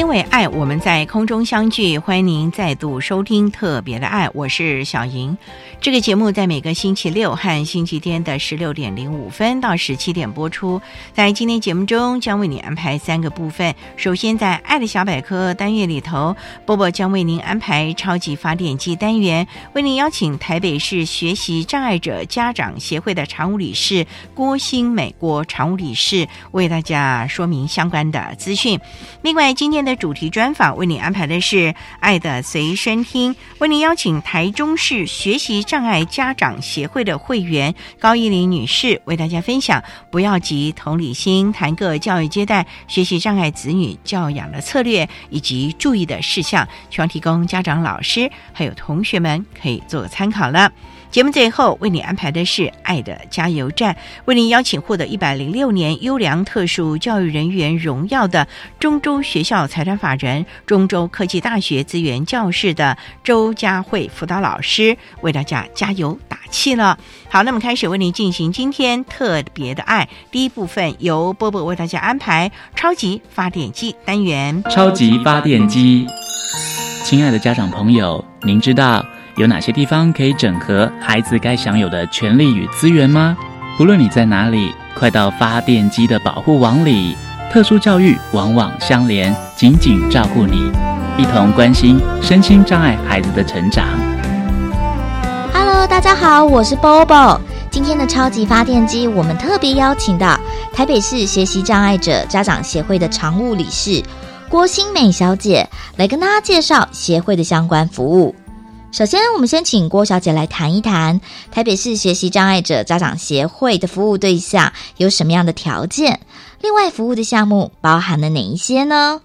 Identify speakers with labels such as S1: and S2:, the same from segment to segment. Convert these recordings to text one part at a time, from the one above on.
S1: 因为爱，我们在空中相聚。欢迎您再度收听特别的爱，我是小莹。这个节目在每个星期六和星期天的十六点零五分到十七点播出。在今天节目中，将为你安排三个部分。首先，在“爱的小百科”单元里头，波波将为您安排超级发电机单元，为您邀请台北市学习障碍者家长协会的常务理事郭新美国常务理事为大家说明相关的资讯。另外，今天的主题专访为你安排的是《爱的随身听》，为您邀请台中市学习障碍家长协会的会员高依林女士为大家分享“不要急，同理心”，谈个教育接待学习障碍子女教养的策略以及注意的事项，希望提供家长、老师还有同学们可以做个参考了。节目最后为你安排的是“爱的加油站”，为您邀请获得一百零六年优良特殊教育人员荣耀的中州学校财产法人中州科技大学资源教室的周佳慧辅导老师，为大家加油打气了。好，那么开始为您进行今天特别的爱第一部分，由波波为大家安排超级发电机单元。
S2: 超级发电机，亲爱的家长朋友，您知道？有哪些地方可以整合孩子该享有的权利与资源吗？不论你在哪里，快到发电机的保护网里。特殊教育网网相连，紧紧照顾你，一同关心身心障碍孩子的成长。
S3: Hello，大家好，我是 Bobo。今天的超级发电机，我们特别邀请到台北市学习障碍者家长协会的常务理事郭新美小姐来跟大家介绍协会的相关服务。首先，我们先请郭小姐来谈一谈台北市学习障碍者家长协会的服务对象有什么样的条件，另外服务的项目包含了哪一些呢？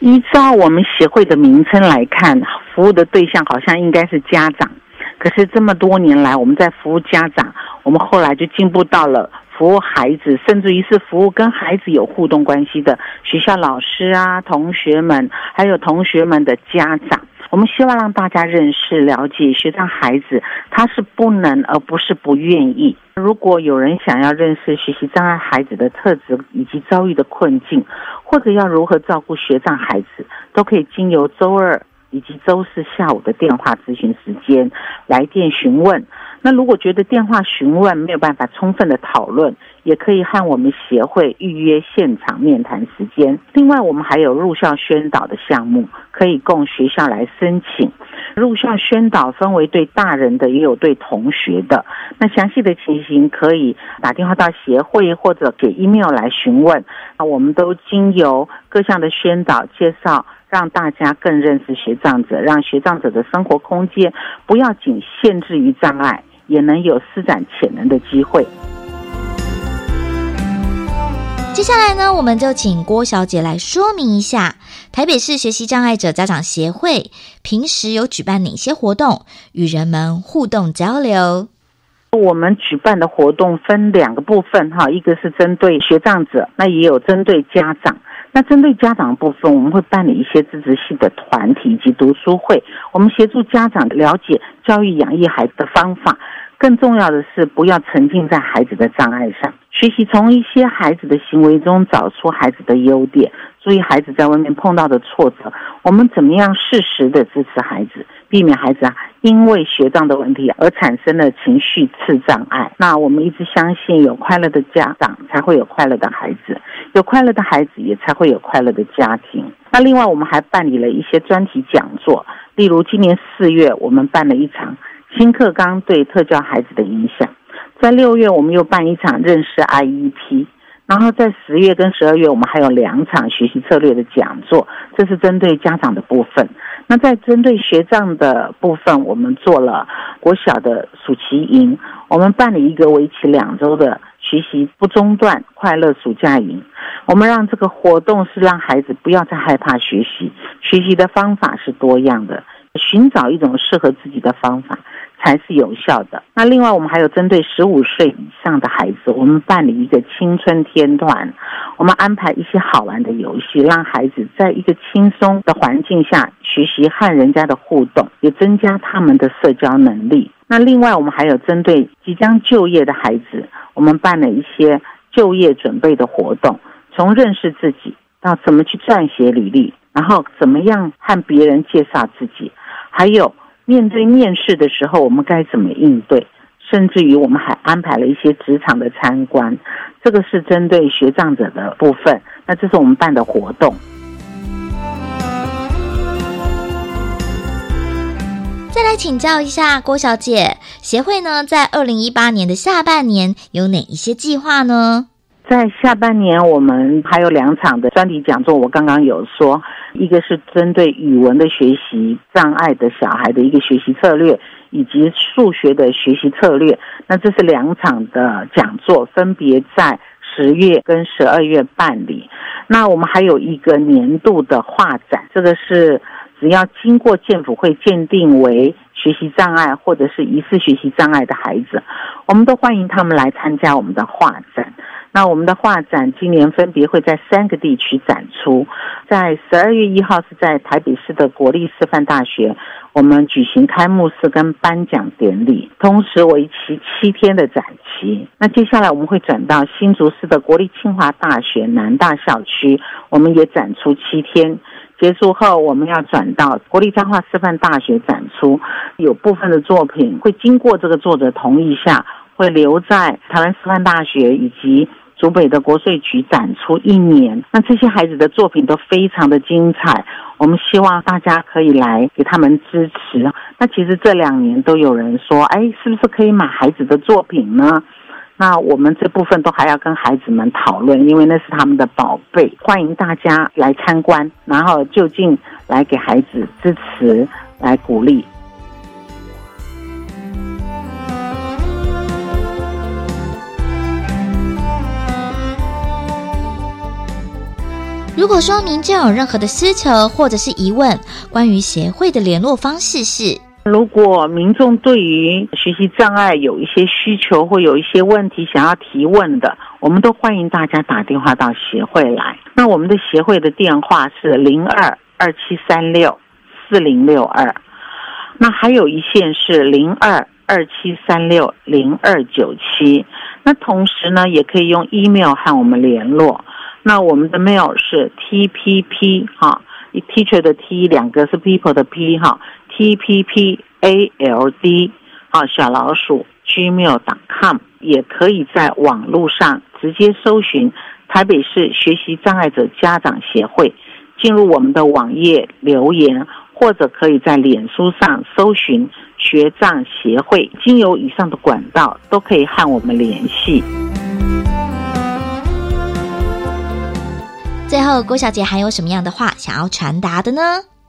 S4: 依照我们协会的名称来看，服务的对象好像应该是家长，可是这么多年来，我们在服务家长，我们后来就进步到了服务孩子，甚至于是服务跟孩子有互动关系的学校老师啊、同学们，还有同学们的家长。我们希望让大家认识、了解学障孩子，他是不能而不是不愿意。如果有人想要认识学习障碍孩子的特质以及遭遇的困境，或者要如何照顾学障孩子，都可以经由周二以及周四下午的电话咨询时间来电询问。那如果觉得电话询问没有办法充分的讨论，也可以和我们协会预约现场面谈时间。另外，我们还有入校宣导的项目，可以供学校来申请。入校宣导分为对大人的，也有对同学的。那详细的情形可以打电话到协会或者给 email 来询问。那我们都经由各项的宣导介绍，让大家更认识学障者，让学障者的生活空间不要仅限制于障碍。也能有施展潜能的机会。
S3: 接下来呢，我们就请郭小姐来说明一下台北市学习障碍者家长协会平时有举办哪些活动，与人们互动交流。
S4: 我们举办的活动分两个部分哈，一个是针对学障者，那也有针对家长。那针对家长部分，我们会办理一些支持性的团体以及读书会，我们协助家长了解教育养育孩子的方法。更重要的是，不要沉浸在孩子的障碍上，学习从一些孩子的行为中找出孩子的优点。注意孩子在外面碰到的挫折，我们怎么样适时的支持孩子，避免孩子啊因为学障的问题而产生了情绪次障碍。那我们一直相信，有快乐的家长才会有快乐的孩子，有快乐的孩子也才会有快乐的家庭。那另外，我们还办理了一些专题讲座，例如今年四月，我们办了一场新课纲对特教孩子的影响；在六月，我们又办一场认识 IEP。然后在十月跟十二月，我们还有两场学习策略的讲座，这是针对家长的部分。那在针对学障的部分，我们做了国小的暑期营，我们办理一个为期两周的学习不中断快乐暑假营。我们让这个活动是让孩子不要再害怕学习，学习的方法是多样的，寻找一种适合自己的方法。才是有效的。那另外，我们还有针对十五岁以上的孩子，我们办理一个青春天团，我们安排一些好玩的游戏，让孩子在一个轻松的环境下学习和人家的互动，也增加他们的社交能力。那另外，我们还有针对即将就业的孩子，我们办了一些就业准备的活动，从认识自己到怎么去撰写履历，然后怎么样和别人介绍自己，还有。面对面试的时候，我们该怎么应对？甚至于，我们还安排了一些职场的参观，这个是针对学障者的部分。那这是我们办的活动。
S3: 再来请教一下郭小姐，协会呢在二零一八年的下半年有哪一些计划呢？
S4: 在下半年，我们还有两场的专题讲座。我刚刚有说，一个是针对语文的学习障碍的小孩的一个学习策略，以及数学的学习策略。那这是两场的讲座，分别在十月跟十二月办理。那我们还有一个年度的画展，这个是只要经过建府会鉴定为学习障碍或者是疑似学习障碍的孩子，我们都欢迎他们来参加我们的画展。那我们的画展今年分别会在三个地区展出，在十二月一号是在台北市的国立师范大学，我们举行开幕式跟颁奖典礼，同时为期七天的展期。那接下来我们会转到新竹市的国立清华大学南大校区，我们也展出七天。结束后，我们要转到国立彰化师范大学展出，有部分的作品会经过这个作者同意下，会留在台湾师范大学以及。竹北的国税局展出一年，那这些孩子的作品都非常的精彩。我们希望大家可以来给他们支持。那其实这两年都有人说，哎，是不是可以买孩子的作品呢？那我们这部分都还要跟孩子们讨论，因为那是他们的宝贝。欢迎大家来参观，然后就近来给孩子支持，来鼓励。
S3: 如果说您真有任何的需求或者是疑问，关于协会的联络方式是：
S4: 如果民众对于学习障碍有一些需求或有一些问题想要提问的，我们都欢迎大家打电话到协会来。那我们的协会的电话是零二二七三六四零六二，那还有一线是零二二七三六零二九七。那同时呢，也可以用 email 和我们联络。那我们的 mail 是 t p p 哈，teacher 的 t 两个是 people 的 p 哈，t p p a l d 啊小老鼠 gmail.com 也可以在网络上直接搜寻台北市学习障碍者家长协会，进入我们的网页留言，或者可以在脸书上搜寻学障协会，经由以上的管道都可以和我们联系。
S3: 最后，郭小姐还有什么样的话想要传达的呢？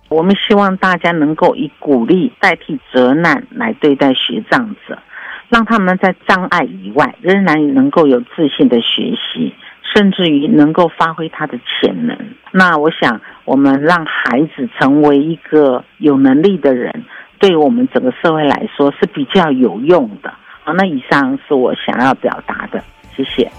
S4: 我们希望大家能够以鼓励代替责难来对待学障者，让他们在障碍以外仍然能够有自信的学习，甚至于能够发挥他的潜能。那我想，我们让孩子成为一个有能力的人，对我们整个社会来说是比较有用的。好，那以上是我想要表达的，谢谢。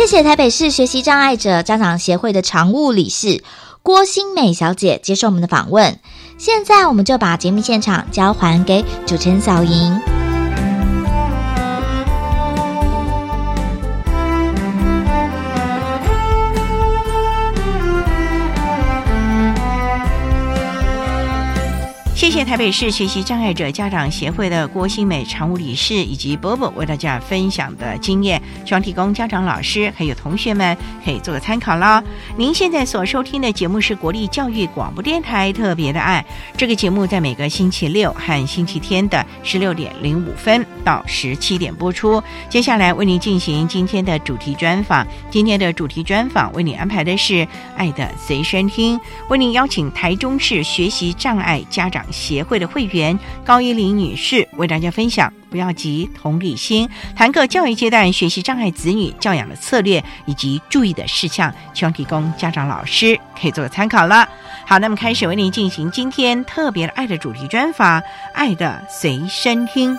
S3: 谢谢台北市学习障碍者家长协会的常务理事郭新美小姐接受我们的访问。现在我们就把节目现场交还给主持人小莹。
S1: 谢谢台北市学习障碍者家长协会的郭新美常务理事以及波波为大家分享的经验，希望提供家长、老师还有同学们可以做个参考啦。您现在所收听的节目是国立教育广播电台特别的爱，这个节目在每个星期六和星期天的十六点零五分到十七点播出。接下来为您进行今天的主题专访，今天的主题专访为您安排的是《爱的随身听》，为您邀请台中市学习障碍家长。协会的会员高依林女士为大家分享“不要急，同理心”，谈个教育阶段学习障碍子女教养的策略以及注意的事项，希望提供家长、老师可以做个参考了。好，那么开始为您进行今天特别的爱的主题专访，《爱的随身听》。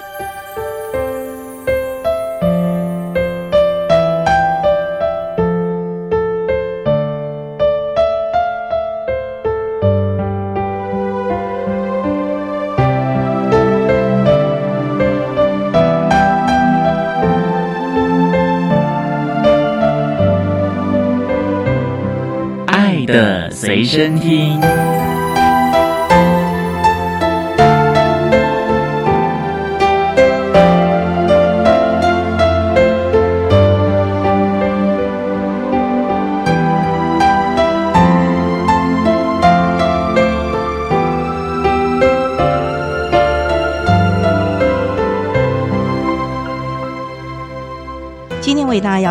S2: 身听。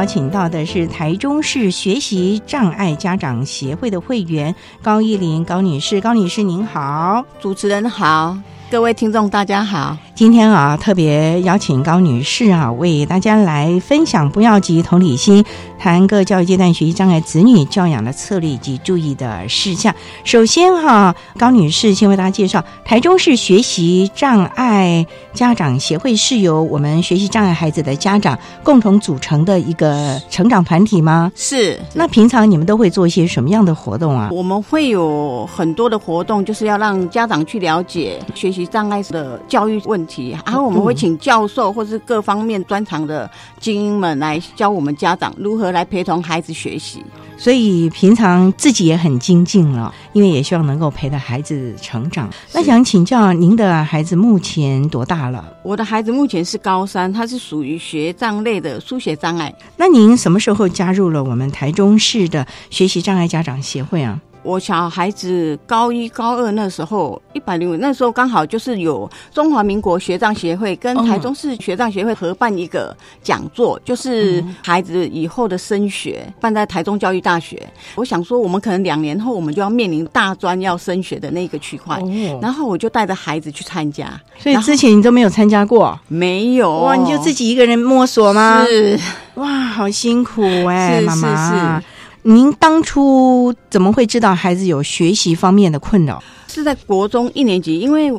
S1: 邀请到的是台中市学习障碍家长协会的会员高依林高女士，高女士您好，
S5: 主持人好，各位听众大家好。
S1: 今天啊，特别邀请高女士啊，为大家来分享“不要急，同理心”，谈各教育阶段学习障碍子女教养的策略以及注意的事项。首先哈，高女士先为大家介绍，台中市学习障碍家长协会是由我们学习障碍孩子的家长共同组成的一个成长团体吗？
S5: 是。
S1: 那平常你们都会做一些什么样的活动啊？
S5: 我们会有很多的活动，就是要让家长去了解学习障碍的教育问题。然后我们会请教授或是各方面专长的精英们来教我们家长如何来陪同孩子学习。
S1: 所以平常自己也很精进了，因为也希望能够陪着孩子成长。那想请教您的孩子目前多大了？
S5: 我的孩子目前是高三，他是属于学障类的书写障碍。
S1: 那您什么时候加入了我们台中市的学习障碍家长协会啊？
S5: 我小孩子高一、高二那时候，一百零五那时候刚好就是有中华民国学障协会跟台中市学障协会合办一个讲座，就是孩子以后的升学，办在台中教育大学。我想说，我们可能两年后我们就要面临大专要升学的那个区块，然后我就带着孩子去参加。
S1: 所以之前你都没有参加过？
S5: 没有
S1: 哇，你就自己一个人摸索吗？
S5: 是
S1: 哇，好辛苦哎，妈妈。您当初怎么会知道孩子有学习方面的困扰？
S5: 是在国中一年级，因为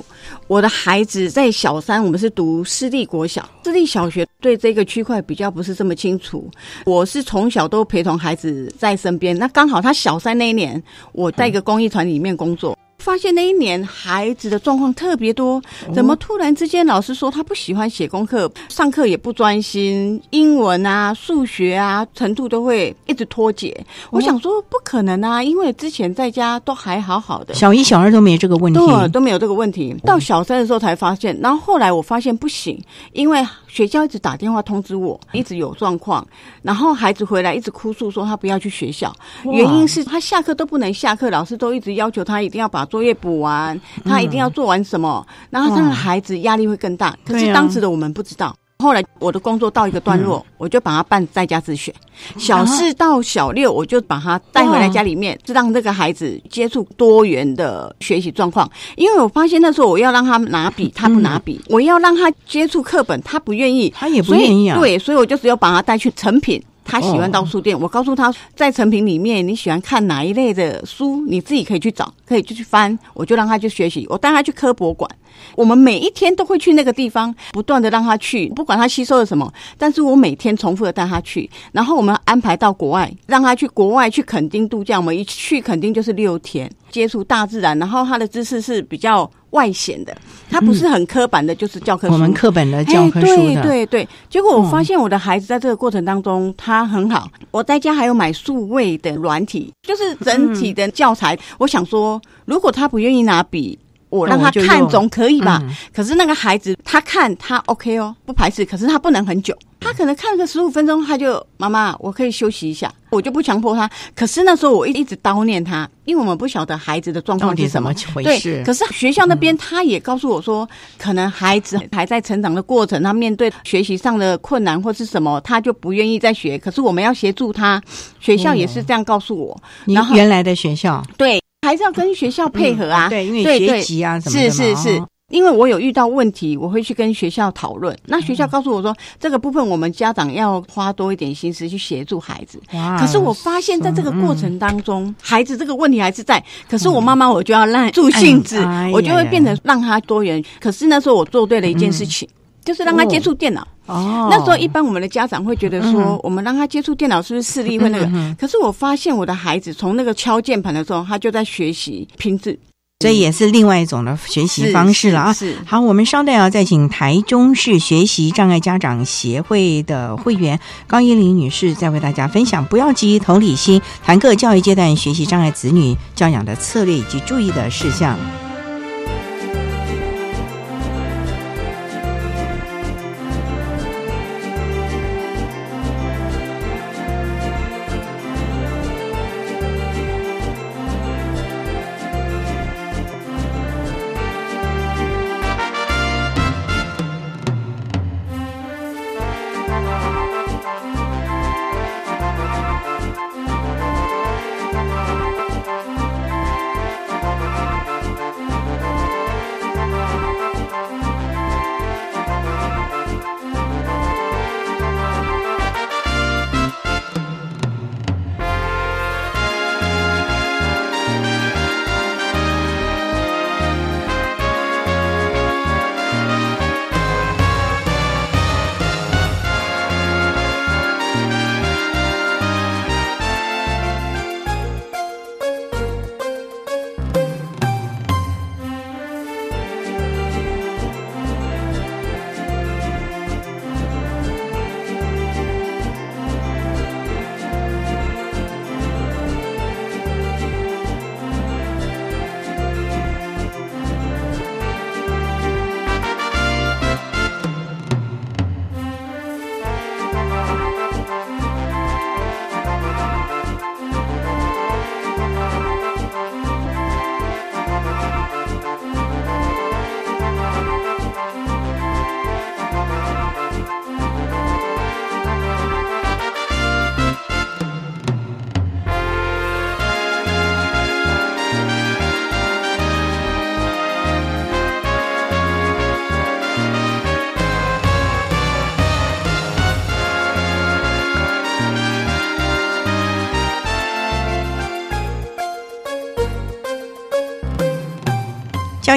S5: 我的孩子在小三，我们是读私立国小，私立小学对这个区块比较不是这么清楚。我是从小都陪同孩子在身边，那刚好他小三那一年，我在一个公益团里面工作。发现那一年孩子的状况特别多，怎么突然之间老师说他不喜欢写功课，上课也不专心，英文啊、数学啊程度都会一直脱节。我想说不可能啊，因为之前在家都还好好的，
S1: 小一、小二都没有这个问题，
S5: 都没有这个问题。到小三的时候才发现，然后后来我发现不行，因为学校一直打电话通知我，一直有状况，然后孩子回来一直哭诉说他不要去学校，原因是他下课都不能下课，老师都一直要求他一定要把。作业补完，他一定要做完什么，然后这个孩子压力会更大。可是当时的我们不知道。后来我的工作到一个段落，我就把他办在家自学。小四到小六，我就把他带回来家里面，是让这个孩子接触多元的学习状况。因为我发现那时候我要让他拿笔，他不拿笔；我要让他接触课本，他不愿意，
S1: 他也不愿意啊。
S5: 对，所以我就只有把他带去成品。他喜欢到书店，我告诉他，在成品里面你喜欢看哪一类的书，你自己可以去找，可以就去翻，我就让他去学习。我带他去科博馆，我们每一天都会去那个地方，不断的让他去，不管他吸收了什么，但是我每天重复的带他去。然后我们安排到国外，让他去国外去垦丁度假，我们一去垦丁就是六天。接触大自然，然后他的知识是比较外显的，他不是很刻板的，就是教科书。
S1: 我们课本的教科书
S5: 哎
S1: 的，
S5: 对对对，结果我发现我的孩子在这个过程当中，他很好。我在家还有买数位的软体，就是整体的教材。我想说，如果他不愿意拿笔。我让他看总可以吧？
S1: 嗯
S5: 可是那个孩子他看他 OK 哦，不排斥，可是他不能很久。他可能看个十五分钟，他就妈妈，我可以休息一下，我就不强迫他。可是那时候我一一直叨念他，因为我们不晓得孩子的状况是什么
S1: 怎么回
S5: 对
S1: 事？
S5: 可是学校那边他也告诉我说，可能孩子还在成长的过程，他面对学习上的困难或是什么，他就不愿意再学。可是我们要协助他，学校也是这样告诉我。
S1: 你
S5: 然后
S1: 原来的学校
S5: 对，还是要跟学校配合啊。
S1: 嗯对，因为学籍啊什么的
S5: 是是是
S1: 哦，
S5: 因为我有遇到问题，我会去跟学校讨论。那学校告诉我说，这个部分我们家长要花多一点心思去协助孩子。
S1: 哇
S5: 可是我发现，在这个过程当
S1: 嗯
S5: 中，孩子这个问题还是在。可是我妈妈，我就要让助性子
S1: 哎，
S5: 我就会变成让他多元。可是那时候我做对了一件事情，就是让他接触电脑。
S1: 哦，
S5: 那时候一般我们的家长会觉得说
S1: 嗯，
S5: 我们让他接触电脑是不是视力会那个？可是我发现我的孩子从那个敲键盘的时候，他就在学习拼字。
S1: 这也是另外一种的学习方式了啊。
S5: 是是
S1: 好，我们稍待要再请台中市学习障碍家长协会的会员高依玲女士再为大家分享，不要急，同理心，谈各教育阶段学习障碍子女教养的策略以及注意的事项。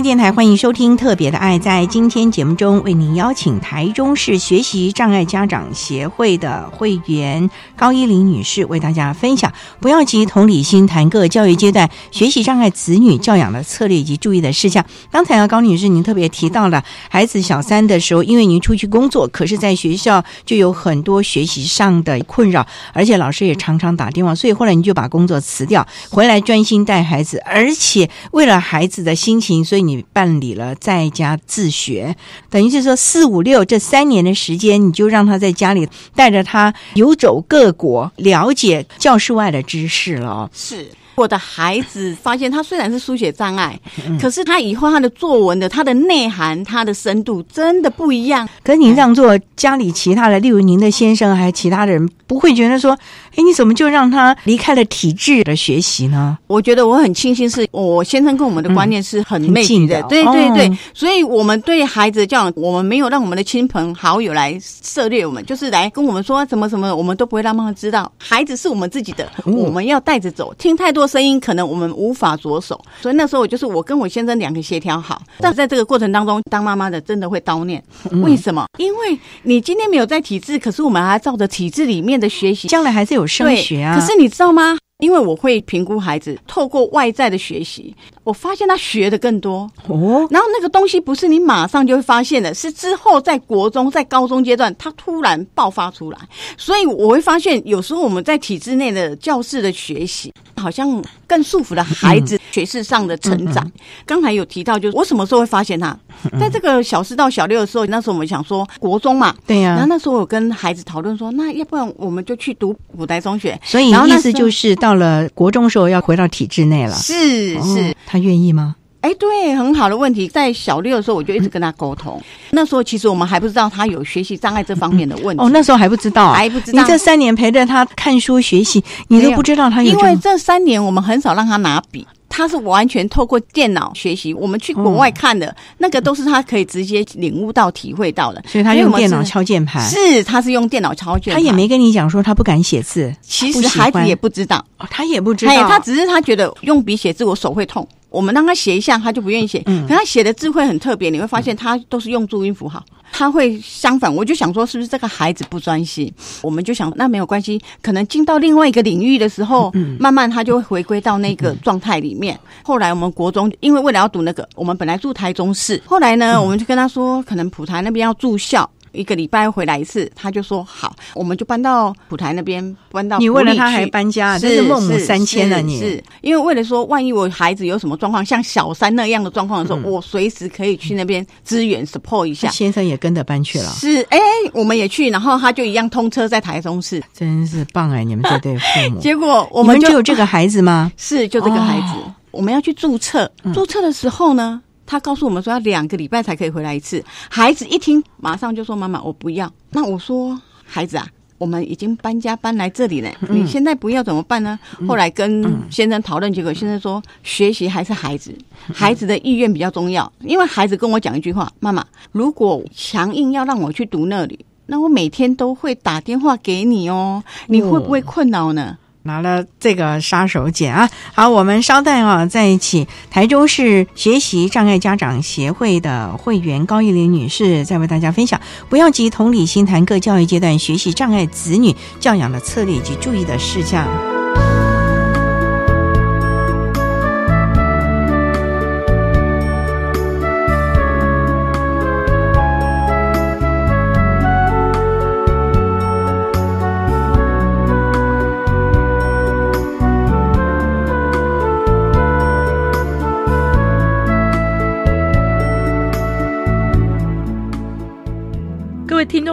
S1: 电台欢迎收听《特别的爱》。在今天节目中，为您邀请台中市学习障碍家长协会的会员高依玲女士，为大家分享“不要急，同理心”，谈各教育阶段学习障碍子女教养的策略以及注意的事项。刚才啊，高女士您特别提到了孩子小三的时候，因为您出去工作，可是在学校就有很多学习上的困扰，而且老师也常常打电话，所以后来你就把工作辞掉，回来专心带孩子，而且为了孩子的心情，所以你办理了在家自学，等于是说四五六这三年的时间，你就让他在家里带着他游走各国，了解教室外的知识了。
S5: 是。我的孩子发现，他虽然是书写障碍，
S1: 嗯
S5: 可是他以后他的作文的他的内涵、他的深度真的不一样。
S1: 可是您这样做，家里其他的，例如您的先生还有其他的人，不会觉得说，哎，你怎么就让他离开了体制的学习呢？
S5: 我觉得我很庆幸，是我先生跟我们的观念是很
S1: 近的
S5: 的，对对对，
S1: 哦
S5: 所以我们对孩子的教养，我们没有让我们的亲朋好友来涉猎我们，就是来跟我们说什么什么，我们都不会让妈妈知道，孩子是我们自己的，
S1: 嗯
S5: 我们要带着走。听太多声音，可能我们无法着手，所以那时候我就是我跟我先生两个协调好，但在这个过程当中，当妈妈的真的会叨念，
S1: 嗯
S5: 为什么？因为你今天没有在体制，可是我们还照着体制里面的学习。
S1: 将来还是有升
S5: 对
S1: 学啊。
S5: 可是你知道吗？因为我会评估孩子，透过外在的学习，我发现他学的更多。
S1: 哦，
S5: 然后那个东西不是你马上就会发现的，是之后在国中、在高中阶段，他突然爆发出来。所以我会发现，有时候我们在体制内的教室的学习，好像更束缚了孩子学识上的成长。刚才有提到，就是我什么时候会发现他？在这个小四到小六的时候，那时候我们想说国中嘛，
S1: 对呀、
S5: 然后那时候我跟孩子讨论说，那要不然我们就去读五代中学。
S1: 所以意思
S5: 然后那时候
S1: 就是到了国中时候要回到体制内了。
S5: 是是
S1: 哦，他愿意吗？
S5: 哎，对，很好的问题。在小六的时候，我就一直跟他沟通。那时候其实我们还不知道他有学习障碍这方面的问题。
S1: 哦，那时候还不知道啊，
S5: 还不知道
S1: 你这三年陪着他看书学习，你都不知道他有
S5: 因为
S1: 这
S5: 三年我们很少让他拿笔，他是完全透过电脑学习。我们去国外看的、那个都是他可以直接领悟到、体会到的。
S1: 所以他用电脑敲键盘，
S5: 是，他是用电脑敲键盘。
S1: 他也没，跟你讲说他不敢写字，
S5: 其实孩子也不知道，
S1: 哦他也不知道，
S5: 哎，他只是他觉得用笔写字我手会痛。我们让他写一下，他就不愿意写。
S1: 嗯
S5: 可他写的字会很特别，你会发现他都是用注音符号。他会相反，我就想说，是不是这个孩子不专心？我们就想，那没有关系，可能进到另外一个领域的时候，
S1: 嗯
S5: 慢慢他就会回归到那个状态里面。后来我们国中，因为为了要读那个，我们本来住台中市，后来
S1: 嗯
S5: 呢，我们就跟他说，可能普台那边要住校。一个礼拜回来一次，他就说好，我们就搬到普台那边，搬到
S1: 你为了他还搬家，
S5: 是
S1: 真是孟母三迁啊！你
S5: 是是因为为了说，万一我孩子有什么状况，像小三那样的状况的时候，
S1: 嗯
S5: 我随时可以去那边支援 support 一下。
S1: 先生也跟着搬去了，
S5: 是，哎、我们也去，然后他就一样通车在台中市。
S1: 真是棒哎！你们这对父母，
S5: 结果我
S1: 你们
S5: 们就
S1: 有这个孩子吗？
S5: 是就这个孩子，
S1: 哦
S5: 我们要去注册。注册的时候呢，他告诉我们说要两个礼拜才可以回来一次。孩子一听，马上就说：“妈妈，我不要。”那我说：“孩子啊。”我们已经搬家搬来这里了，你现在不要怎么办呢？后来跟先生讨论，结果先生说学习还是孩子，孩子的意愿比较重要。因为孩子跟我讲一句话：“妈妈，如果强硬要让我去读那里，那我每天都会打电话给你哦，你会不会困扰呢？”
S1: 拿了这个杀手锏啊！好，我们稍待啊，在一起。台中市学习障碍家长协会的会员高玉玲女士在为大家分享，不要急，同理心谈各教育阶段学习障碍子女教养的策略以及注意的事项。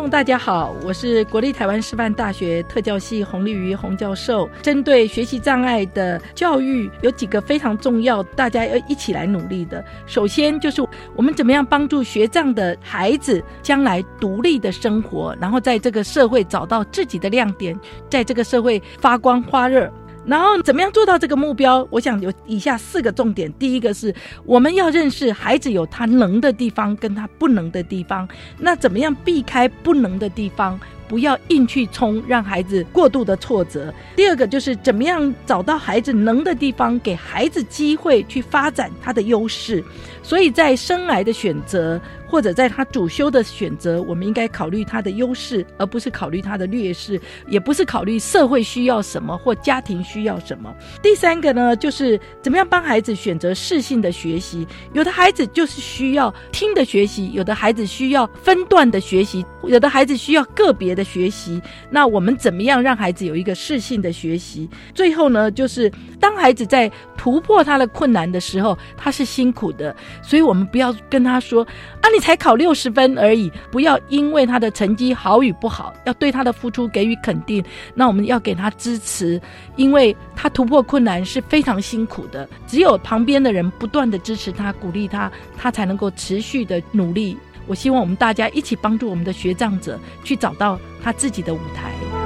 S6: 大家好，我是国立台湾师范大学特教系洪丽瑜洪教授。针对学习障碍的教育，有几个非常重要，大家要一起来努力的。首先就是我们怎么样帮助学障的孩子将来独立的生活，然后在这个社会找到自己的亮点，在这个社会发光发热。然后怎么样做到这个目标？我想有以下四个重点。第一个是我们要认识孩子有他能的地方跟他不能的地方，那怎么样避开不能的地方？不要硬去冲，让孩子过度的挫折。第二个就是怎么样找到孩子能的地方，给孩子机会去发展他的优势。所以在生涯的选择，或者在他主修的选择，我们应该考虑他的优势，而不是考虑他的劣势，也不是考虑社会需要什么或家庭需要什么。第三个呢，就是怎么样帮孩子选择适性的学习。有的孩子就是需要听的学习，有的孩子需要分段的学习，有的孩子需要个别的学习。那我们怎么样让孩子有一个适性的学习？最后呢，就是当孩子在突破他的困难的时候，他是辛苦的，所以我们不要跟他说啊，你才考六十分而已，不要因为他的成绩好与不好，要对他的付出给予肯定。那我们要给他支持，因为他突破困难是非常辛苦的，只有旁边的人不断的支持他、鼓励他，他才能够持续的努力。我希望我们大家一起帮助我们的学障者去找到他自己的舞台。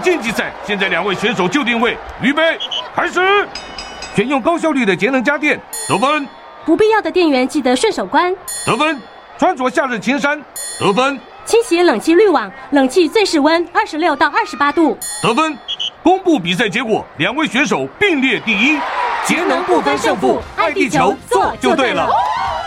S7: 竞技赛，现在两位选手就定位，预备，开始。选用高效率的节能家电，得分。
S8: 不必要的电源记得顺手关，
S7: 得分。穿着夏日青衫，得分。
S8: 清洗冷气滤网，冷气最适温二十六到二十八度，
S7: 得分。公布比赛结果，两位选手并列第一。
S8: 节能不分胜负，爱地球做就对了。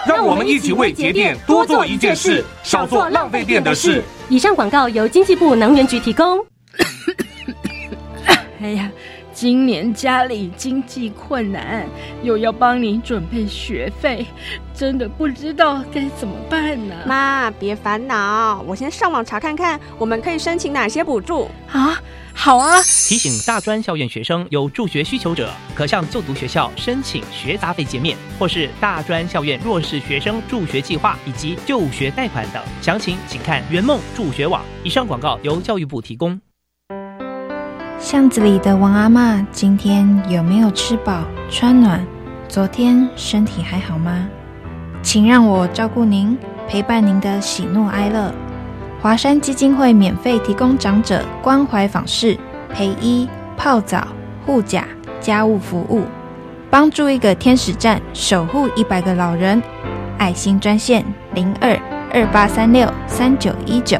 S7: 让我们一起为节电多做一件事，少做浪费电的事。
S8: 以上广告由经济部能源局提供。
S6: 哎呀，今年家里经济困难，又要帮你准备学费，真的不知道该怎么办呢。
S9: 妈，别烦恼，我先上网查看看，我们可以申请哪些补助
S6: 啊？好啊！
S10: 提醒大专校院学生有助学需求者，可向就读学校申请学杂费减免，或是大专校院弱势学生助学计划以及就学贷款等。详情请看圆梦助学网。以上广告由教育部提供。
S11: 巷子里的王阿妈今天有没有吃饱穿暖？昨天身体还好吗？请让我照顾您，陪伴您的喜怒哀乐。华山基金会免费提供长者关怀访视、陪医、泡澡、护甲、家务服务，帮助一个天使站守护一百个老人。爱心专线零二二八三六三九一九。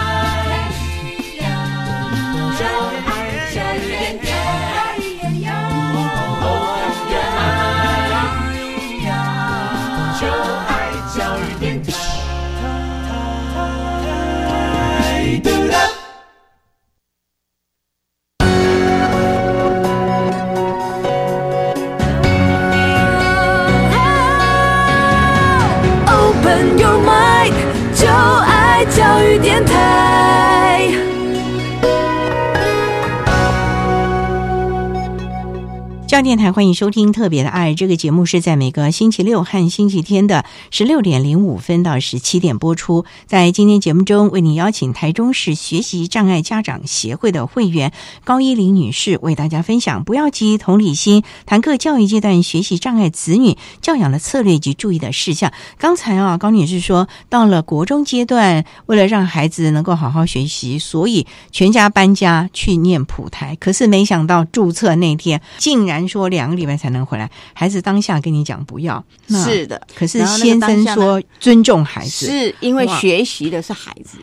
S1: 电台欢迎收听《特别的爱》这个节目，是在每个星期六和星期天的十六点零五分到十七点播出。在今天节目中，为您邀请台中市学习障碍家长协会的会员高依玲女士，为大家分享“不要急，同理心”，谈课教育阶段学习障碍子女教养的策略及注意的事项。刚才啊，高女士说，到了国中阶段，为了让孩子能够好好学习，所以全家搬家去念普台。可是没想到注册那天，竟然。说两个礼拜才能回来，孩子当下跟你讲不要，
S5: 是的。
S1: 可是先生说尊重孩子，
S5: 是因为学习的是孩子，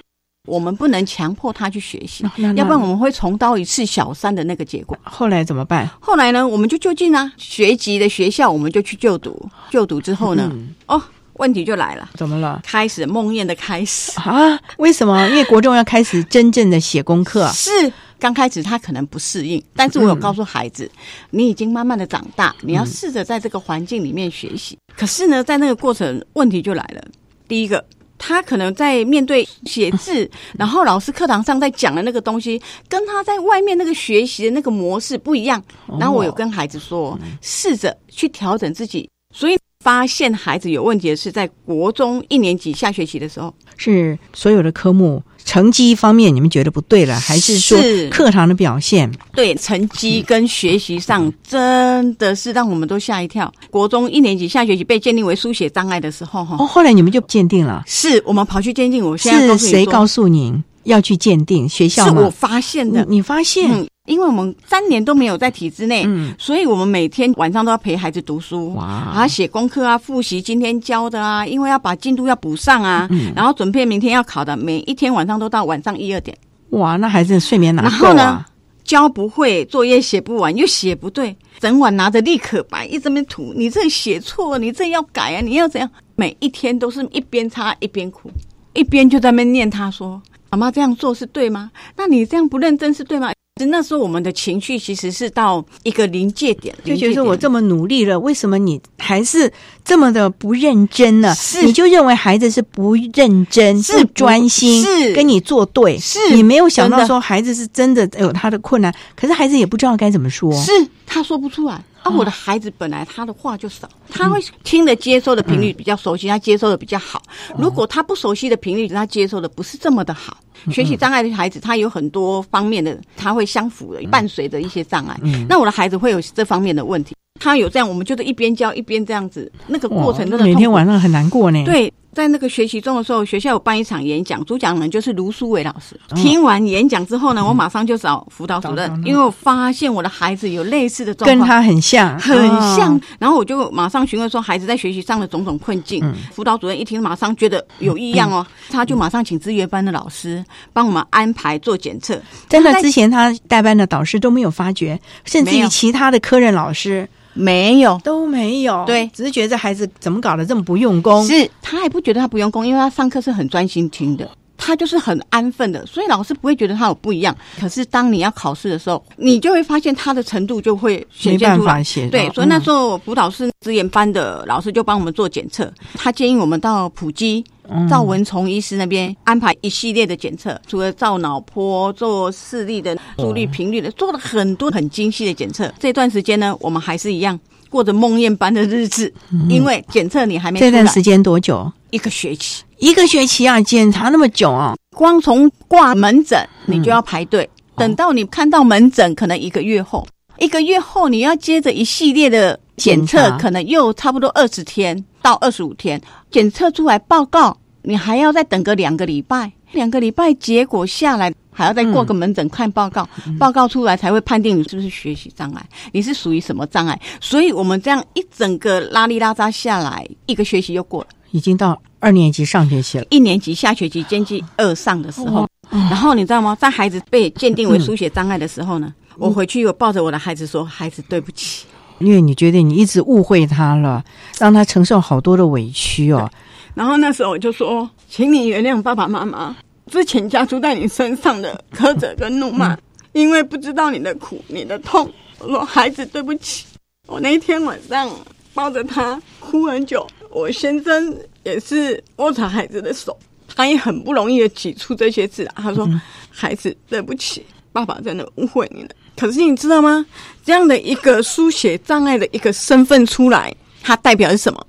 S5: 我们不能强迫他去学习，要不然我们会重蹈一次小三的那个结果。
S1: 后来怎么办？
S5: 后来呢，我们就就近啊，学籍的学校我们就去就读，就读之后呢，哦，问题就来了，
S1: 怎么了？
S5: 开始梦魇的开始
S1: 啊？为什么？因为国中要开始真正的写功课，
S5: 是。刚开始他可能不适应，但是我有告诉孩子，你已经慢慢的长大，你要试着在这个环境里面学习。可是呢，在那个过程，问题就来了。第一个，他可能在面对写字，然后老师课堂上在讲的那个东西，跟他在外面那个学习的那个模式不一样。然后我有跟孩子说，试着去调整自己。所以发现孩子有问题的是在国中一年级下学期的时候，
S1: 是所有的科目。成绩方面，你们觉得不对了，还是说课堂的表现？
S5: 对，成绩跟学习上真的是让我们都吓一跳。国中一年级下学期被鉴定为书写障碍的时候，哈，
S1: 哦，后来你们就鉴定了，
S5: 是我们跑去鉴定。我现在
S1: 是谁告诉您要去鉴定？学校
S5: 是我发现的，
S1: 你发现。
S5: 因为我们三年都没有在体制内，所以我们每天晚上都要陪孩子读书，啊，写功课啊，复习今天教的啊，因为要把进度要补上啊，然后准备明天要考的，每一天晚上都到晚上一二点。
S1: 哇，那孩子睡眠哪
S5: 够啊？教不会，作业写不完，又写不对，整晚拿着立可白一直边涂，你这写错，你这要改啊，你要怎样？每一天都是一边擦一边哭，一边就在那念他说：“妈妈这样做是对吗？那你这样不认真是对吗？”那时候我们的情绪其实是到一个临界点，
S1: 就觉得我这么努力了，为什么你还是这么的不认真呢？是你就认为孩子是不认真、不专心，
S5: 是
S1: 跟你作对，
S5: 是
S1: 你没有想到说孩子是真的有他的困难，可是孩子也不知道该怎么说，
S5: 是他说不出来。啊，我的孩子本来他的话就少，他会听的接收的频率比较熟悉，他接收的比较好。如果他不熟悉的频率，他接收的不是这么的好。学习障碍的孩子，他有很多方面的，他会相符的，伴随着一些障碍。那我的孩子会有这方面的问题，他有这样，我们就是一边教一边这样子，那个过程真的
S1: 每天晚上很难过呢。
S5: 对。在那个学习中的时候，学校有办一场演讲，主讲人就是卢书伟老师。听完演讲之后呢，我马上就找辅导主任，因为我发现我的孩子有类似的状况，
S1: 跟他很像，
S5: 很像。然后我就马上询问说孩子在学习上的种种困境。辅导主任一听，马上觉得有异样哦，他就马上请资源班的老师帮我们安排做检测。
S1: 在那之前，他带班的导师都没有发觉，甚至于其他的科任老师。
S5: 没有，
S1: 都没有。
S5: 对，
S1: 只是觉得这孩子怎么搞得这么不用功？
S5: 是他还不觉得他不用功，因为他上课是很专心听的，他就是很安分的，所以老师不会觉得他有不一样。可是当你要考试的时候，你就会发现他的程度就会显现出来。对，所以那时候辅导室资源班的老师就帮我们做检测，他建议我们到普基。赵文崇医师那边安排一系列的检测，除了照脑波、做视力的速率、频率的，做了很多很精细的检测。这段时间呢，我们还是一样过着梦魇般的日子，因为检测你还没。
S1: 这段时间多久？
S5: 一个学期，
S1: 一个学期啊，检查那么久啊！
S5: 光从挂门诊你就要排队，等到你看到门诊，可能一个月后，一个月后你要接着一系列的检测，可能又差不多二十天。到二十五天。检测出来报告，你还要再等个两个礼拜，两个礼拜结果下来还要再过个门诊看报告，报告出来才会判定你是不是学习障碍，你是属于什么障碍。所以我们这样一整个拉里拉扎下来，一个学期又过了，
S1: 已经到二年级上学期了。
S5: 一年级下学期兼计二上的时候，然后你知道吗？在孩子被鉴定为书写障碍的时候呢，我回去又抱着我的孩子说：“孩子，对不起。”
S1: 因为你觉得你一直误会他了，让他承受好多的委屈哦。
S5: 然后那时候我就说，请你原谅爸爸妈妈之前加诸在你身上的苛责跟怒骂，因为不知道你的苦、你的痛。我说孩子，对不起。我那一天晚上抱着他哭很久，我先生也是握着孩子的手，他也很不容易的挤出这些字。他说：“孩子，对不起，爸爸真的误会你了。”可是你知道吗？这样的一个书写障碍的一个身份出来，它代表是什么？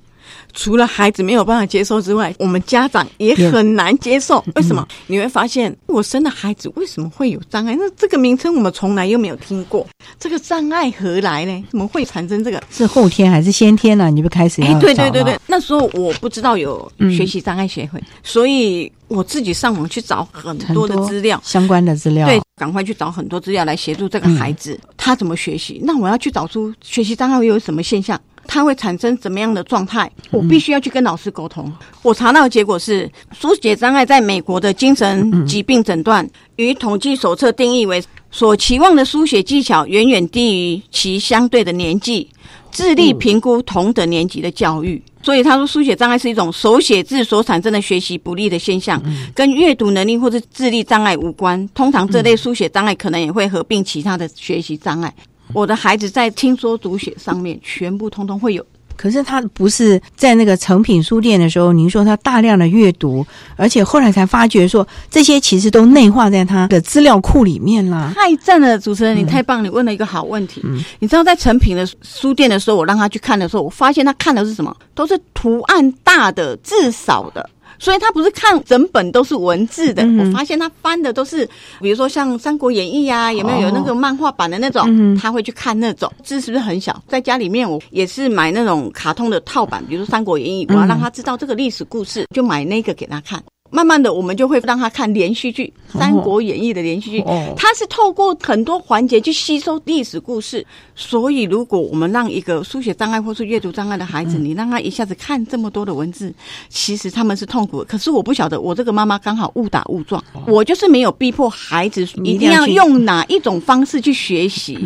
S5: 除了孩子没有办法接受之外，我们家长也很难接受。为什么？你会发现，我生的孩子为什么会有障碍？那这个名称我们从来又没有听过。这个障碍何来呢？怎么会产生这个？
S1: 是后天还是先天呢？你不开始？哎，
S5: 对对对对，那时候我不知道有学习障碍协会，所以我自己上网去找很多的资料，
S1: 相关的资料。
S5: 对，赶快去找很多资料来协助这个孩子，他怎么学习？那我要去找出学习障碍会有什么现象？它会产生怎么样的状态？我必须要去跟老师沟通。我查到的结果是，书写障碍在美国的精神疾病诊断与统计手册定义为所期望的书写技巧远远低于其相对的年纪，智力评估同等年级的教育。所以他说，书写障碍是一种手写字所产生的学习不利的现象，跟阅读能力或者智力障碍无关。通常这类书写障碍可能也会合并其他的学习障碍。我的孩子在听说读写上面全部通通会有，
S1: 可是他不是在那个成品书店的时候，您说他大量的阅读，而且后来才发觉说这些其实都内化在他的资料库里面啦。
S5: 太赞了，主持人你太棒，你问了一个好问题。你知道在成品的书店的时候，我让他去看的时候，我发现他看的是什么？都是图案大的、字少的。所以他不是看整本都是文字的，我发现他翻的都是，比如说像《三国演义》啊，有没有有那个漫画版的那种，他会去看那种字是不是很小？在家里面我也是买那种卡通的套版，比如说《三国演义》，我要让他知道这个历史故事，就买那个给他看。慢慢的，我们就会让他看连续剧《三国演义》的连续剧，他是透过很多环节去吸收历史故事。所以，如果我们让一个书写障碍或是阅读障碍的孩子，你让他一下子看这么多的文字，其实他们是痛苦。可是我不晓得，我这个妈妈刚好误打误撞，我就是没有逼迫孩子一定要用哪一种方式去学习，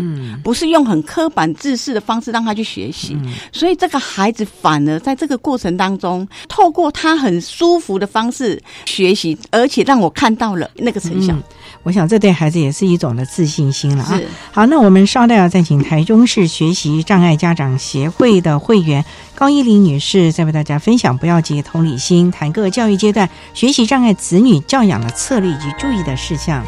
S5: 不是用很刻板自式的方式让他去学习。所以，这个孩子反而在这个过程当中，透过他很舒服的方式。学习，而且让我看到了那个成效。
S1: 我想这对孩子也是一种的自信心了啊。好，那我们稍待要再请台中市学习障碍家长协会的会员高依林女士，再为大家分享不要急同理心，谈各教育阶段学习障碍子女教养的策略以及注意的事项。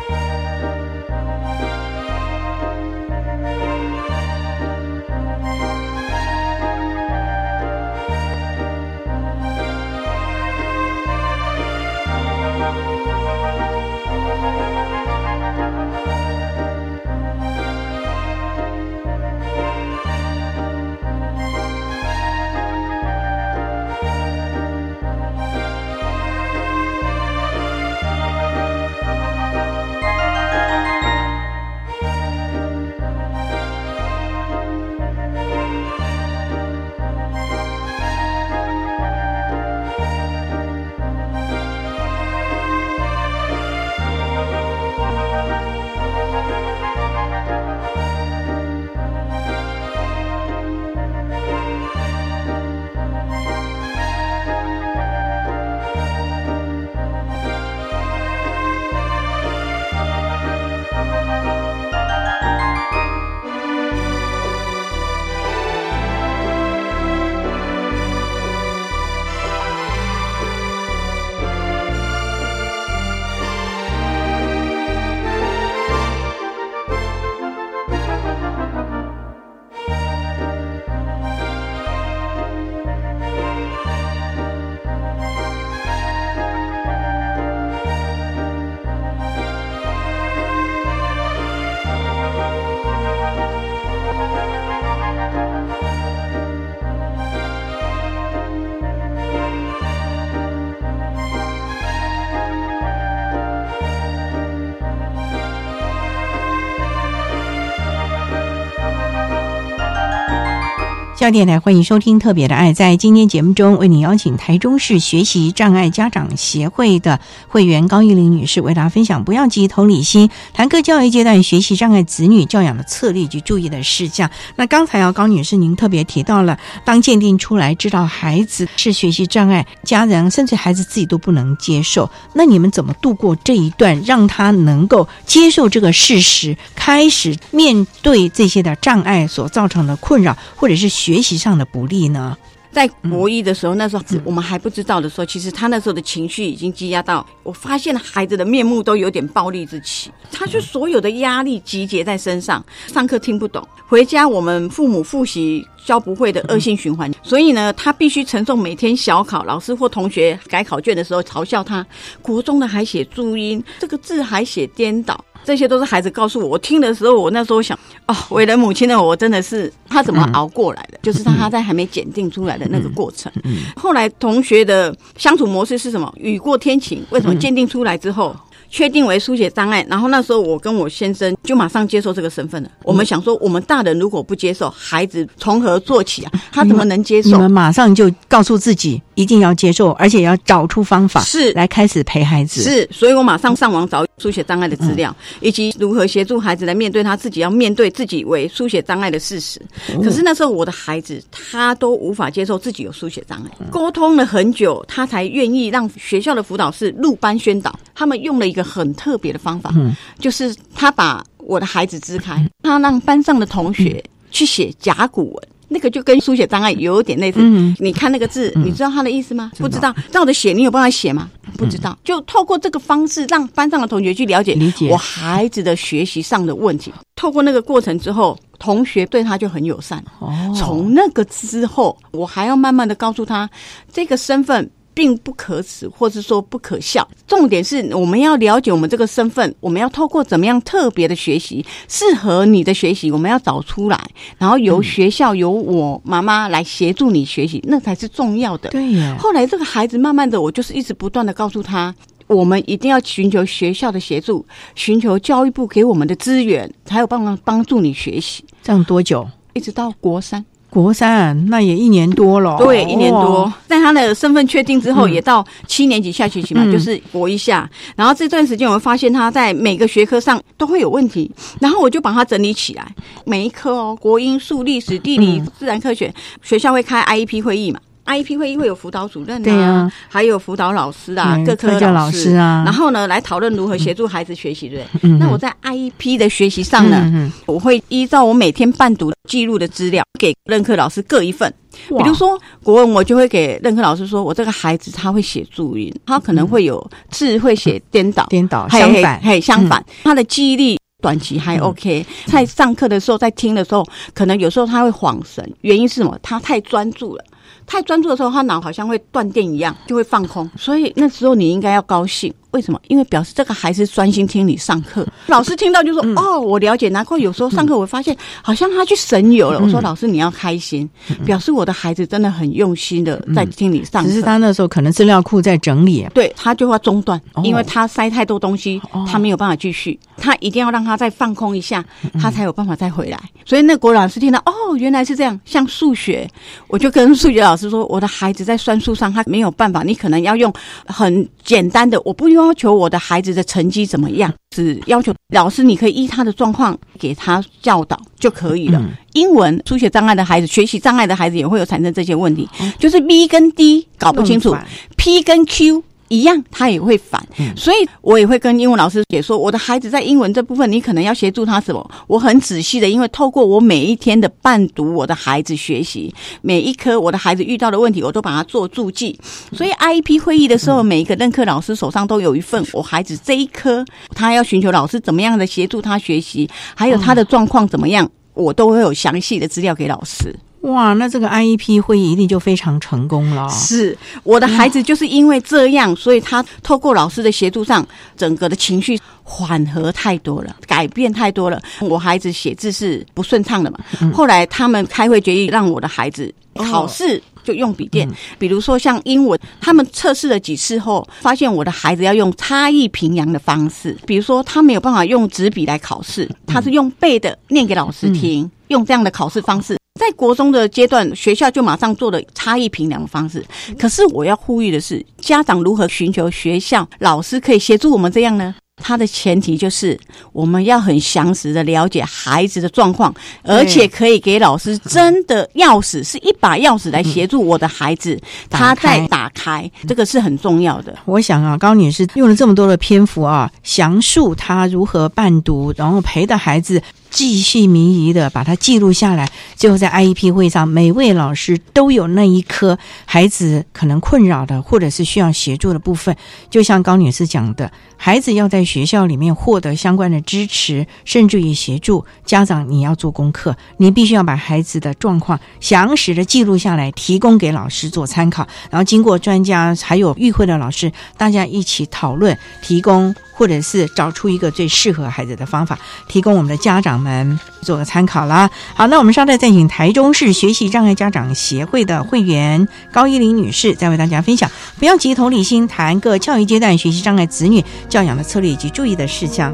S1: 校电台欢迎收听《特别的爱》。在今天节目中，为您邀请台中市学习障碍家长协会的会员高玉玲女士，为大家分享“不要急，同理心”，谈各教育阶段学习障碍子女教养的策略及注意的事项。那刚才啊，高女士您特别提到了，当鉴定出来知道孩子是学习障碍，家人甚至孩子自己都不能接受，那你们怎么度过这一段，让他能够接受这个事实，开始面对这些的障碍所造成的困扰，或者是？学习上的不利呢？
S5: 在国一的时候，那时候我们还不知道的时候，其实他那时候的情绪已经积压到，我发现孩子的面目都有点暴力之气。他就所有的压力集结在身上，上课听不懂，回家我们父母复习教不会的恶性循环。所以呢，他必须承受每天小考，老师或同学改考卷的时候嘲笑他，国中的还写注音，这个字还写颠倒。这些都是孩子告诉我，我听的时候，我那时候想，哦，为人母亲的我真的是他怎么熬过来的？就是他在还没检定出来的那个过程。后来同学的相处模式是什么？雨过天晴。为什么鉴定出来之后？确定为书写障碍，然后那时候我跟我先生就马上接受这个身份了。我们想说，我们大人如果不接受，孩子从何做起啊？他怎么能接受？
S1: 你们马上就告诉自己一定要接受，而且要找出方法，
S5: 是
S1: 来开始陪孩子。
S5: 是，所以我马上上网找书写障碍的资料，以及如何协助孩子来面对他自己要面对自己为书写障碍的事实。可是那时候我的孩子他都无法接受自己有书写障碍，沟通了很久，他才愿意让学校的辅导室入班宣导。他们用了一个很特别的方法，就是他把我的孩子支开，他让班上的同学去写甲骨文，那个就跟书写障碍有点类似。嗯你看那个字，你知道他的意思吗？不知道，照着写，你有办法写吗？不知道。就透过这个方式，让班上的同学去了解
S1: 理解
S5: 我孩子的学习上的问题。透过那个过程之后，同学对他就很友善。哦，从那个之后，我还要慢慢的告诉他这个身份。并不可耻，或是说不可笑。重点是我们要了解我们这个身份，我们要透过怎么样特别的学习，适合你的学习，我们要找出来，然后由学校由我妈妈来协助你学习，那才是重要的。
S1: 对呀。
S5: 后来这个孩子慢慢的，我就是一直不断的告诉他，我们一定要寻求学校的协助，寻求教育部给我们的资源，才有办法帮助你学习。
S1: 这样多久？
S5: 一直到国三。
S1: 国三那也一年多了，
S5: 对，一年多。在他的身份确定之后，也到七年级下学期嘛，就是国一下。然后这段时间，我们发现他在每个学科上都会有问题，然后我就把它整理起来，每一科哦，国英数、历史、地理、自然科学，学校会开 IEP 会议嘛。IEP 会议会有辅导主任啊，还有辅导老师啊，各科
S1: 老师。啊，
S5: 然后呢，来讨论如何协助孩子学习，对不对？那我在 IEP 的学习上呢，我会依照我每天伴读记录的资料，给任课老师各一份。比如说国文，我就会给任课老师说，我这个孩子他会写注音，他可能会有字会写颠倒，
S1: 颠倒相反，
S5: 嘿，相反，他的记忆力短期还 OK，在上课的时候，在听的时候，可能有时候他会晃神，原因是什么？他太专注了。太专注的时候，他脑好像会断电一样，就会放空。所以那时候你应该要高兴。为什么？因为表示这个孩子专心听你上课。老师听到就说：“哦，我了解。”难怪有时候上课我发现，好像他去神游了。我说：“老师，你要开心，表示我的孩子真的很用心的在听你上课。”
S1: 只是他那时候可能资料库在整理，
S5: 对他就要中断，因为他塞太多东西，他没有办法继续。他一定要让他再放空一下，他才有办法再回来。所以那国老师听到：“哦，原来是这样。”像数学，我就跟数学老师说：“我的孩子在算术上他没有办法，你可能要用很简单的，我不。”要求我的孩子的成绩怎么样？只要求老师，你可以依他的状况给他教导就可以了。英文书写障碍的孩子，学习障碍的孩子也会有产生这些问题，就是 B 跟 D 搞不清楚，P 跟 Q。一样，他也会反，所以我也会跟英文老师解说，我的孩子在英文这部分，你可能要协助他什么？我很仔细的，因为透过我每一天的伴读，我的孩子学习每一科，我的孩子遇到的问题，我都把它做注记。所以 IEP 会议的时候，每一个任课老师手上都有一份我孩子这一科，他要寻求老师怎么样的协助他学习，还有他的状况怎么样，我都会有详细的资料给老师。
S1: 哇，那这个 IEP 会议一定就非常成功了。
S5: 是我的孩子就是因为这样，所以他透过老师的协助上，整个的情绪缓和太多了，改变太多了。我孩子写字是不顺畅的嘛，后来他们开会决议让我的孩子考试就用笔电，比如说像英文，他们测试了几次后，发现我的孩子要用差异平阳的方式，比如说他没有办法用纸笔来考试，他是用背的念给老师听，用这样的考试方式。在国中的阶段，学校就马上做了差异评量的方式。可是我要呼吁的是，家长如何寻求学校老师可以协助我们这样呢？它的前提就是我们要很详实的了解孩子的状况，而且可以给老师真的钥匙，是一把钥匙来协助我的孩子，他在打开，这个是很重要的。
S1: 我想啊，高女士用了这么多的篇幅啊，详述她如何伴读，然后陪的孩子。记细弥遗的把它记录下来，最后在 IEP 会上，每位老师都有那一颗孩子可能困扰的或者是需要协助的部分。就像高女士讲的，孩子要在学校里面获得相关的支持，甚至于协助。家长你要做功课，你必须要把孩子的状况详实的记录下来，提供给老师做参考。然后经过专家还有与会的老师，大家一起讨论，提供。或者是找出一个最适合孩子的方法，提供我们的家长们做个参考啦。好，那我们稍待再请台中市学习障碍家长协会的会员高依玲女士，再为大家分享。不要急，同理心，谈各教育阶段学习障碍子女教养的策略以及注意的事项。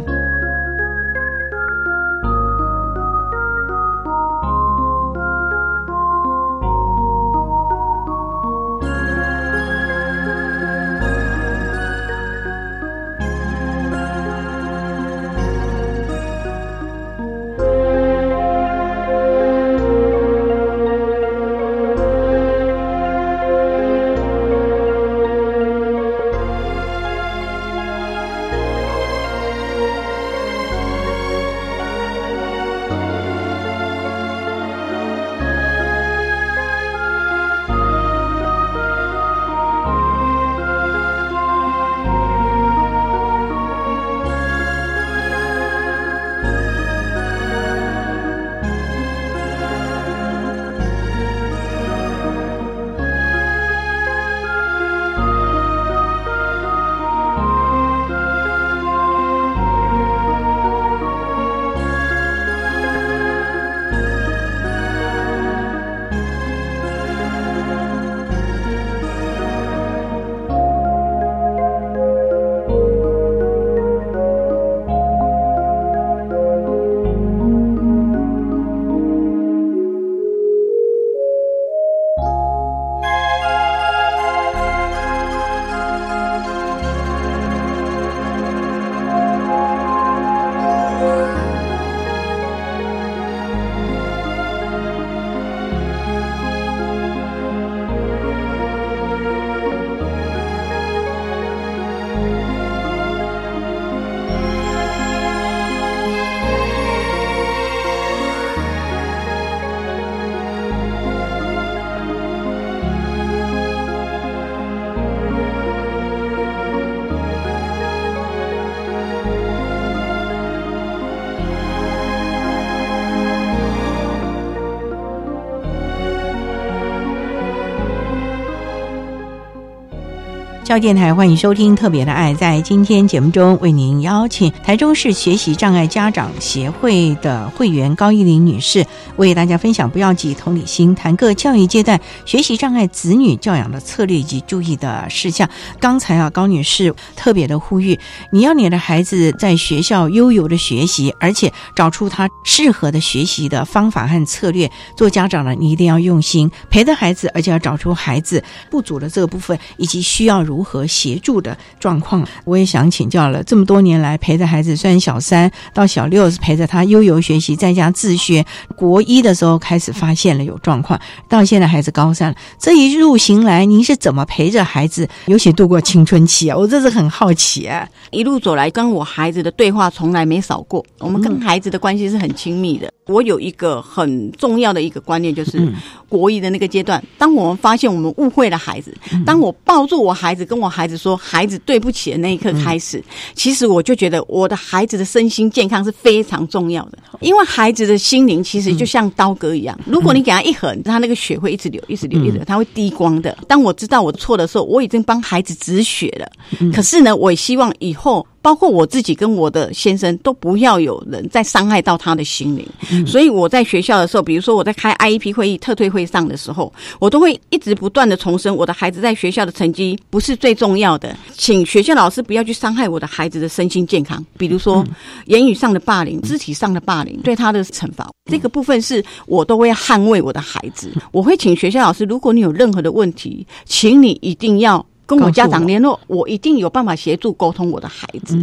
S1: 教电台欢迎收听《特别的爱》。在今天节目中，为您邀请台中市学习障碍家长协会的会员高依玲女士，为大家分享“不要急，同理心”，谈各教育阶段学习障碍子女教养的策略以及注意的事项。刚才啊，高女士特别的呼吁，你要你的孩子在学校悠游的学习，而且找出他适合的学习的方法和策略。做家长的，你一定要用心陪着孩子，而且要找出孩子不足的这个部分，以及需要如。如何协助的状况，我也想请教了。这么多年来陪着孩子，虽然小三到小六是陪着他悠游学习，在家自学。国一的时候开始发现了有状况，到现在孩子高三了。这一路行来，您是怎么陪着孩子，尤其度过青春期啊？我真是很好奇啊。
S5: 一路走来，跟我孩子的对话从来没少过。我们跟孩子的关系是很亲密的。我有一个很重要的一个观念，就是国一的那个阶段，当我们发现我们误会了孩子，当我抱住我孩子，跟我孩子说“孩子对不起”的那一刻开始，其实我就觉得我的孩子的身心健康是非常重要的，因为孩子的心灵其实就像刀割一样，如果你给他一狠，他那个血会一直流，一直流，一直流，他会滴光的。当我知道我错的时候，我已经帮孩子止血了。可是呢，我也希望以后。包括我自己跟我的先生都不要有人再伤害到他的心灵。所以我在学校的时候，比如说我在开 IEP 会议、特退会上的时候，我都会一直不断的重申，我的孩子在学校的成绩不是最重要的，请学校老师不要去伤害我的孩子的身心健康，比如说言语上的霸凌、肢体上的霸凌，对他的惩罚，这个部分是我都会捍卫我的孩子。我会请学校老师，如果你有任何的问题，请你一定要。跟我家长联络，我一定有办法协助沟通我的孩子。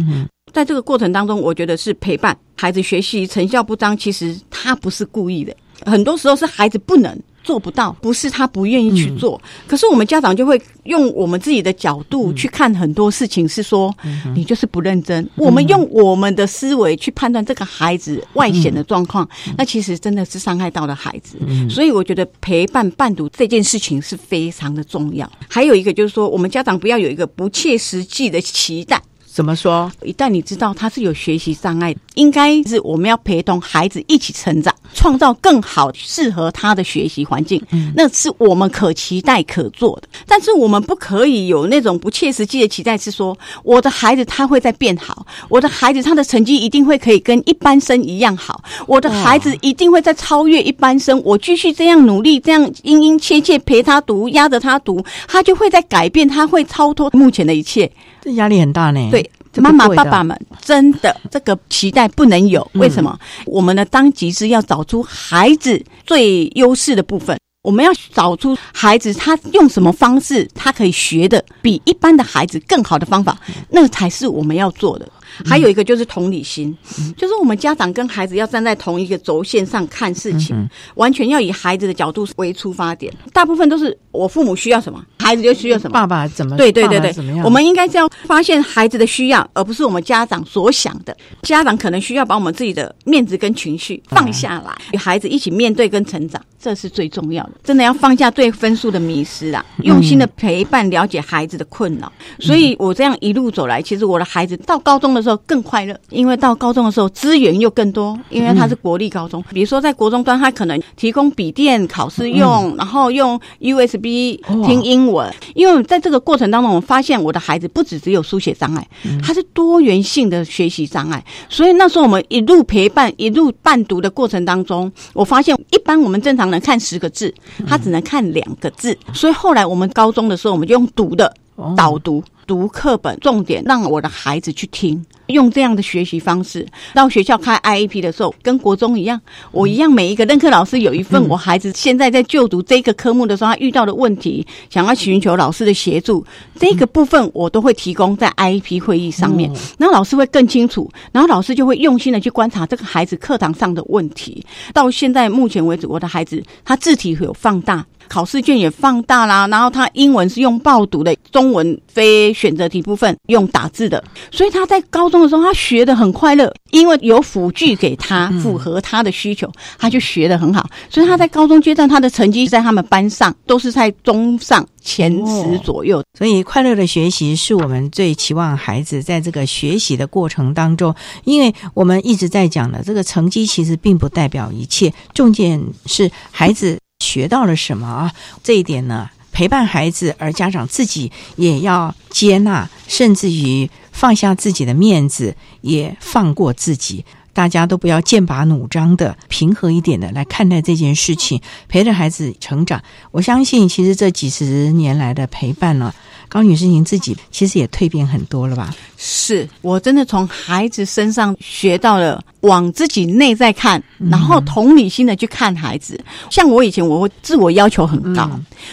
S5: 在这个过程当中，我觉得是陪伴孩子学习成效不彰，其实他不是故意的，很多时候是孩子不能。做不到，不是他不愿意去做，可是我们家长就会用我们自己的角度去看很多事情，是说你就是不认真。我们用我们的思维去判断这个孩子外显的状况，那其实真的是伤害到了孩子。所以我觉得陪伴伴读这件事情是非常的重要。还有一个就是说，我们家长不要有一个不切实际的期待。
S1: 怎么说？
S5: 一旦你知道他是有学习障碍，应该是我们要陪同孩子一起成长，创造更好适合他的学习环境。嗯那是我们可期待可做的。但是我们不可以有那种不切实际的期待，是说我的孩子他会在变好，我的孩子他的成绩一定会可以跟一般生一样好，我的孩子一定会在超越一般生。我继续这样努力，这样殷殷切切陪他读，压着他读，他就会在改变，他会超脱目前的一切。
S1: 这压力很大呢。
S5: 对。妈妈、爸爸们，真的这个期待不能有。为什么？我们的当即是要找出孩子最优势的部分，我们要找出孩子他用什么方式，他可以学的比一般的孩子更好的方法，那才是我们要做的。还有一个就是同理心，就是我们家长跟孩子要站在同一个轴线上看事情，完全要以孩子的角度为出发点。大部分都是我父母需要什么，孩子就需要什么。
S1: 爸爸怎么？
S5: 对对对对，我们应该是要发现孩子的需要，而不是我们家长所想的。家长可能需要把我们自己的面子跟情绪放下来，与孩子一起面对跟成长，这是最重要的。真的要放下对分数的迷失啊，用心的陪伴，了解孩子的困扰。所以我这样一路走来，其实我的孩子到高中的时候。更快乐，因为到高中的时候资源又更多，因为它是国立高中。比如说在国中端，他可能提供笔电考试用，然后用 USB 听英文。因为在这个过程当中，我发现我的孩子不只只有书写障碍，他是多元性的学习障碍。所以那时候我们一路陪伴、一路伴读的过程当中，我发现一般我们正常人看十个字，他只能看两个字。所以后来我们高中的时候，我们就用读的导读。读课本，重点让我的孩子去听，用这样的学习方式。到学校开 IEP 的时候，跟国中一样，我一样每一个任课老师有一份我孩子现在在就读这个科目的时候，他遇到的问题，想要寻求老师的协助，这个部分我都会提供在 IEP 会议上面，然后老师会更清楚，然后老师就会用心的去观察这个孩子课堂上的问题。到现在目前为止，我的孩子他字体有放大。考试卷也放大啦，然后他英文是用报读的，中文非选择题部分用打字的，所以他在高中的时候他学的很快乐，因为有辅具给他，符合他的需求，他就学的很好。所以他在高中阶段，他的成绩在他们班上都是在中上前十左右。
S1: 所以快乐的学习是我们最期望孩子在这个学习的过程当中，因为我们一直在讲的这个成绩其实并不代表一切，重点是孩子。学到了什么啊？这一点呢，陪伴孩子，而家长自己也要接纳，甚至于放下自己的面子，也放过自己。大家都不要剑拔弩张的，平和一点的来看待这件事情，陪着孩子成长。我相信，其实这几十年来的陪伴呢。高女士，您自己其实也蜕变很多了吧？
S5: 是我真的从孩子身上学到了往自己内在看，然后同理心的去看孩子。像我以前，我会自我要求很高，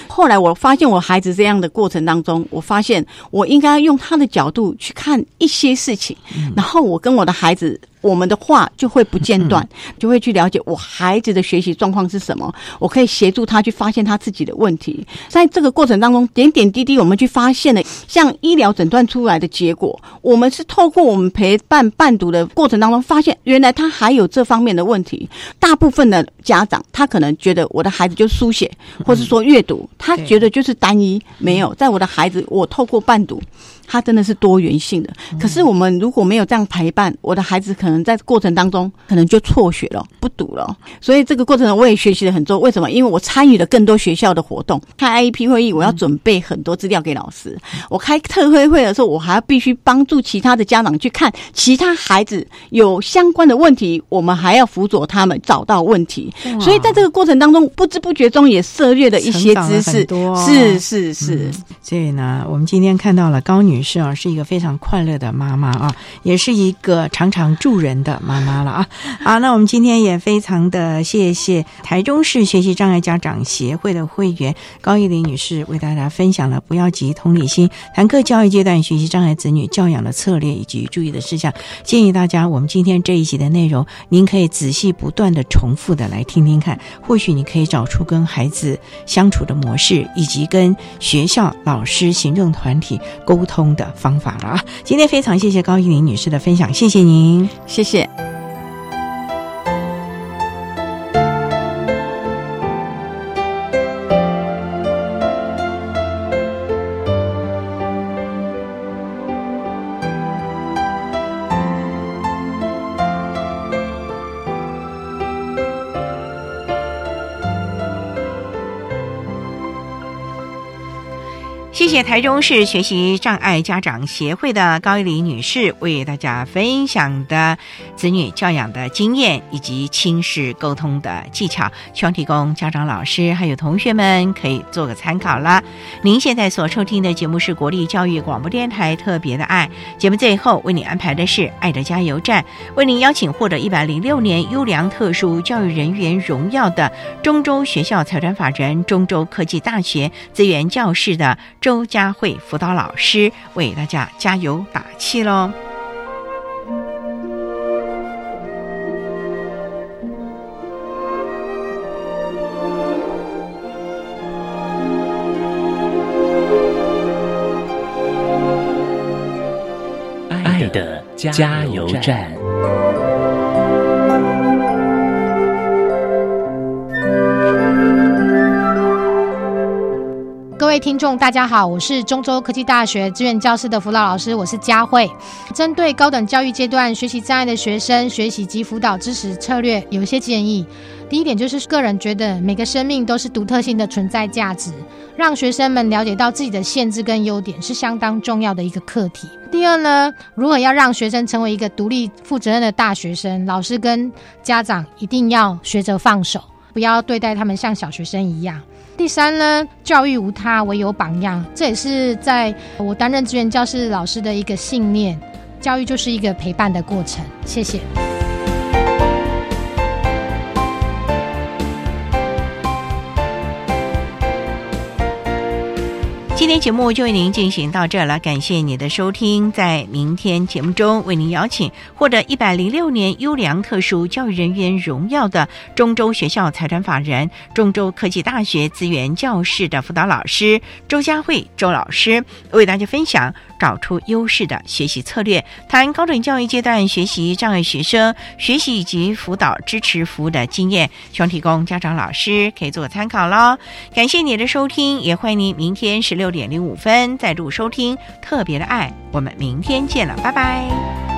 S5: 后来我发现我孩子这样的过程当中，我发现我应该用他的角度去看一些事情，然后我跟我的孩子。我们的话就会不间断，就会去了解我孩子的学习状况是什么，我可以协助他去发现他自己的问题。在这个过程当中，点点滴滴，我们去发现了像医疗诊断出来的结果，我们是透过我们陪伴伴读的过程当中，发现原来他还有这方面的问题。大部分的家长，他可能觉得我的孩子就书写，或是说阅读，他觉得就是单一，没有在我的孩子，我透过伴读。他真的是多元性的，可是我们如果没有这样陪伴，我的孩子可能在过程当中可能就辍学了，不读了。所以这个过程我也学习了很多。为什么？因为我参与了更多学校的活动，开 IEP 会议，我要准备很多资料给老师。我开特会会的时候，我还要必须帮助其他的家长去看其他孩子有相关的问题，我们还要辅佐他们找到问题。所以在这个过程当中，不知不觉中也涉猎了一些知识。
S1: 多
S5: 是是是。
S1: 所以呢，我们今天看到了高女女士啊，是一个非常快乐的妈妈啊，也是一个常常助人的妈妈了啊。好，那我们今天也非常的谢谢台中市学习障碍家长协会的会员高玉玲女士为大家分享了不要急同理心谈课教育阶段学习障碍子女教养的策略以及注意的事项。建议大家，我们今天这一集的内容，您可以仔细不断的重复的来听听看，或许你可以找出跟孩子相处的模式，以及跟学校老师、行政团体沟通的方法了！今天非常谢谢高玉玲女士的分享，谢谢您，
S5: 谢谢。
S1: 台中市学习障碍家长协会的高一玲女士为大家分享的子女教养的经验以及亲子沟通的技巧，希望提供家长、老师还有同学们可以做个参考啦。您现在所收听的节目是国立教育广播电台特别的爱节目，最后为你安排的是爱的加油站，为您邀请获得一百零六年优良特殊教育人员荣耀的中州学校财团法人中州科技大学资源教室的周。佳慧辅导老师为大家加油打气喽！
S2: 爱的加油站。
S12: 位听众，大家好，我是中州科技大学志愿教师的辅导老师，我是佳慧。针对高等教育阶段学习障碍的学生，学习及辅导支持策略有一些建议。第一点就是个人觉得每个生命都是独特性的存在价值，让学生们了解到自己的限制跟优点是相当重要的一个课题。第二呢，如何要让学生成为一个独立负责任的大学生，老师跟家长一定要学着放手，不要对待他们像小学生一样。第三呢，教育无他，唯有榜样，这也是在我担任志愿教师老师的一个信念。教育就是一个陪伴的过程。谢谢。
S1: 今天节目就为您进行到这了，感谢你的收听。在明天节目中，为您邀请获得一百零六年优良特殊教育人员荣耀的中州学校财产法人中州科技大学资源教室的辅导老师周佳慧周老师，为大家分享找出优势的学习策略，谈高等教育阶段学习障碍学生学习以及辅导支持服务的经验，希望提供家长、老师可以做参考喽。感谢你的收听，也欢迎您明天十六。六点零五分，再度收听特别的爱，我们明天见了，拜拜。